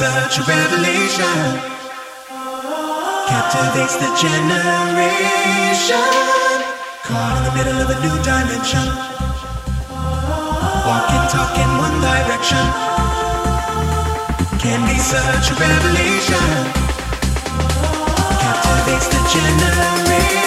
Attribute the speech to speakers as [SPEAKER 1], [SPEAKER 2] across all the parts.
[SPEAKER 1] such a revelation. Captivates the generation. Caught in the middle of a new dimension. Walking, talking one direction. Can be such a revelation. Captivates the generation.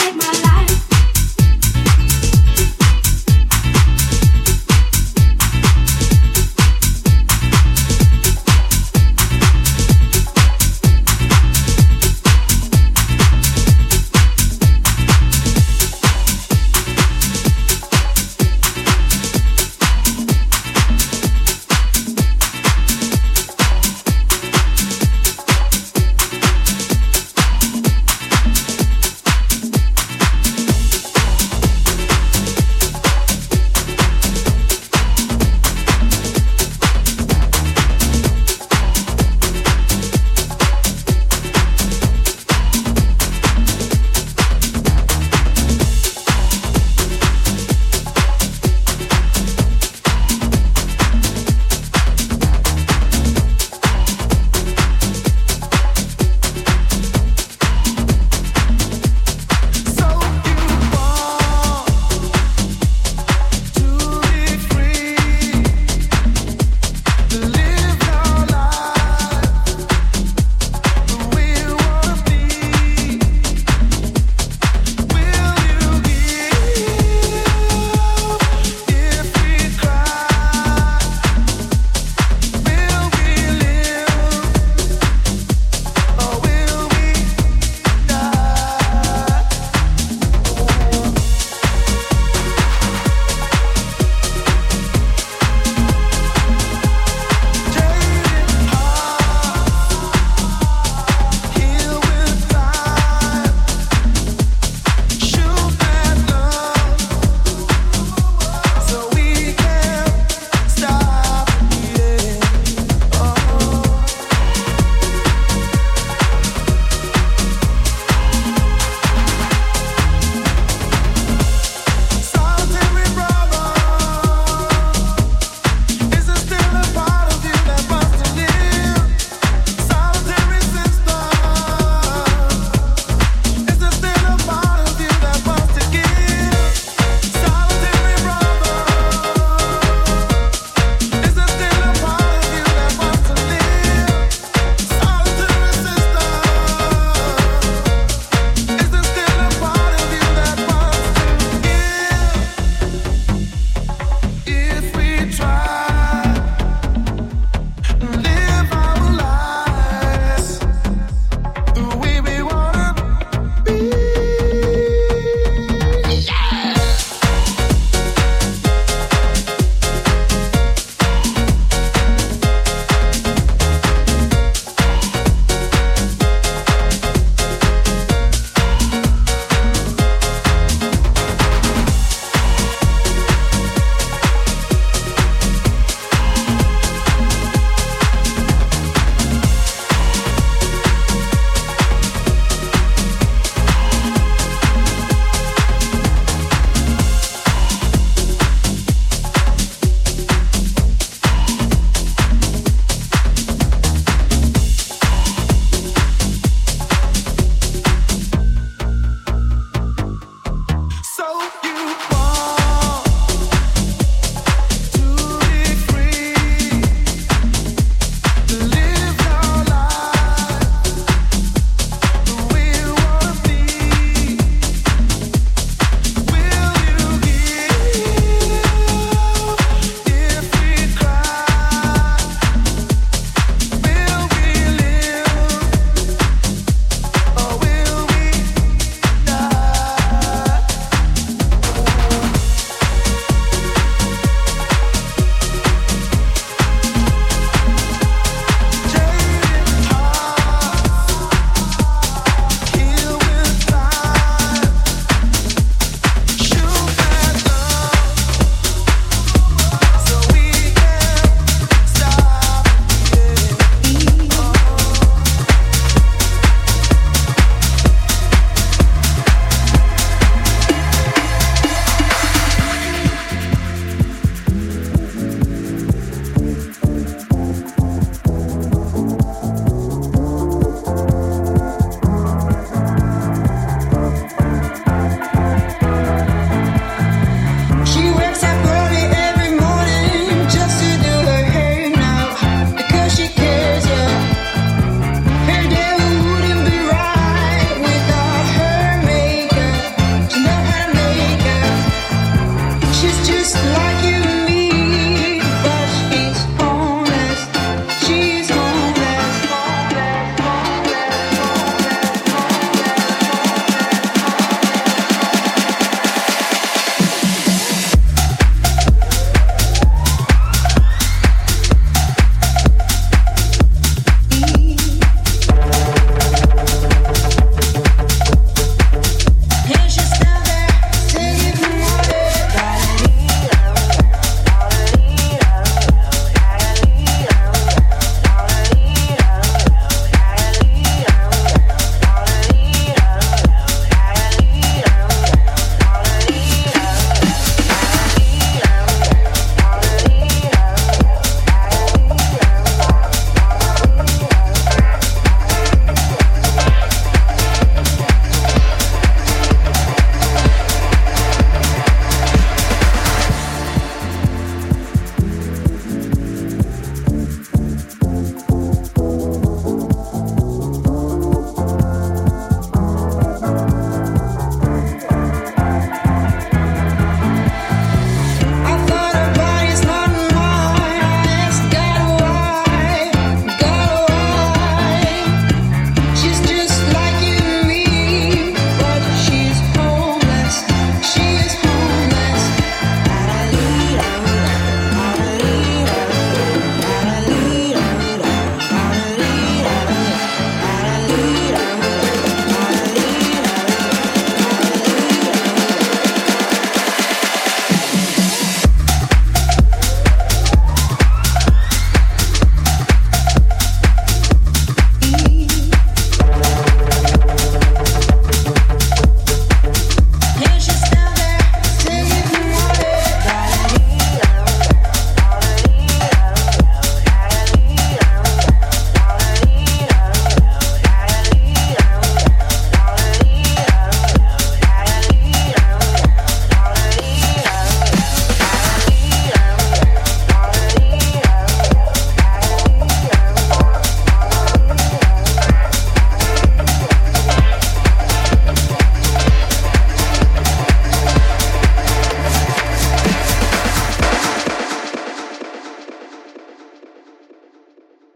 [SPEAKER 2] take my